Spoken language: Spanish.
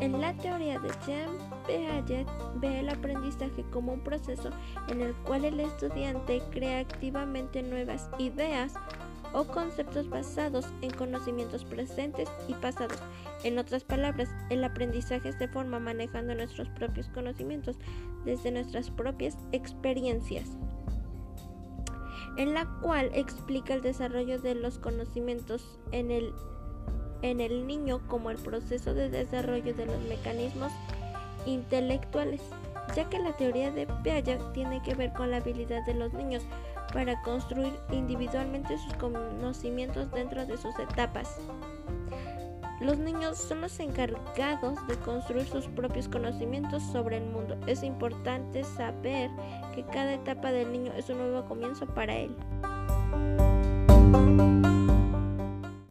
En la teoría de Jean Piaget ve el aprendizaje como un proceso en el cual el estudiante crea activamente nuevas ideas o conceptos basados en conocimientos presentes y pasados. En otras palabras, el aprendizaje se forma manejando nuestros propios conocimientos desde nuestras propias experiencias, en la cual explica el desarrollo de los conocimientos en el, en el niño como el proceso de desarrollo de los mecanismos intelectuales, ya que la teoría de Piaget tiene que ver con la habilidad de los niños para construir individualmente sus conocimientos dentro de sus etapas. Los niños son los encargados de construir sus propios conocimientos sobre el mundo. Es importante saber que cada etapa del niño es un nuevo comienzo para él.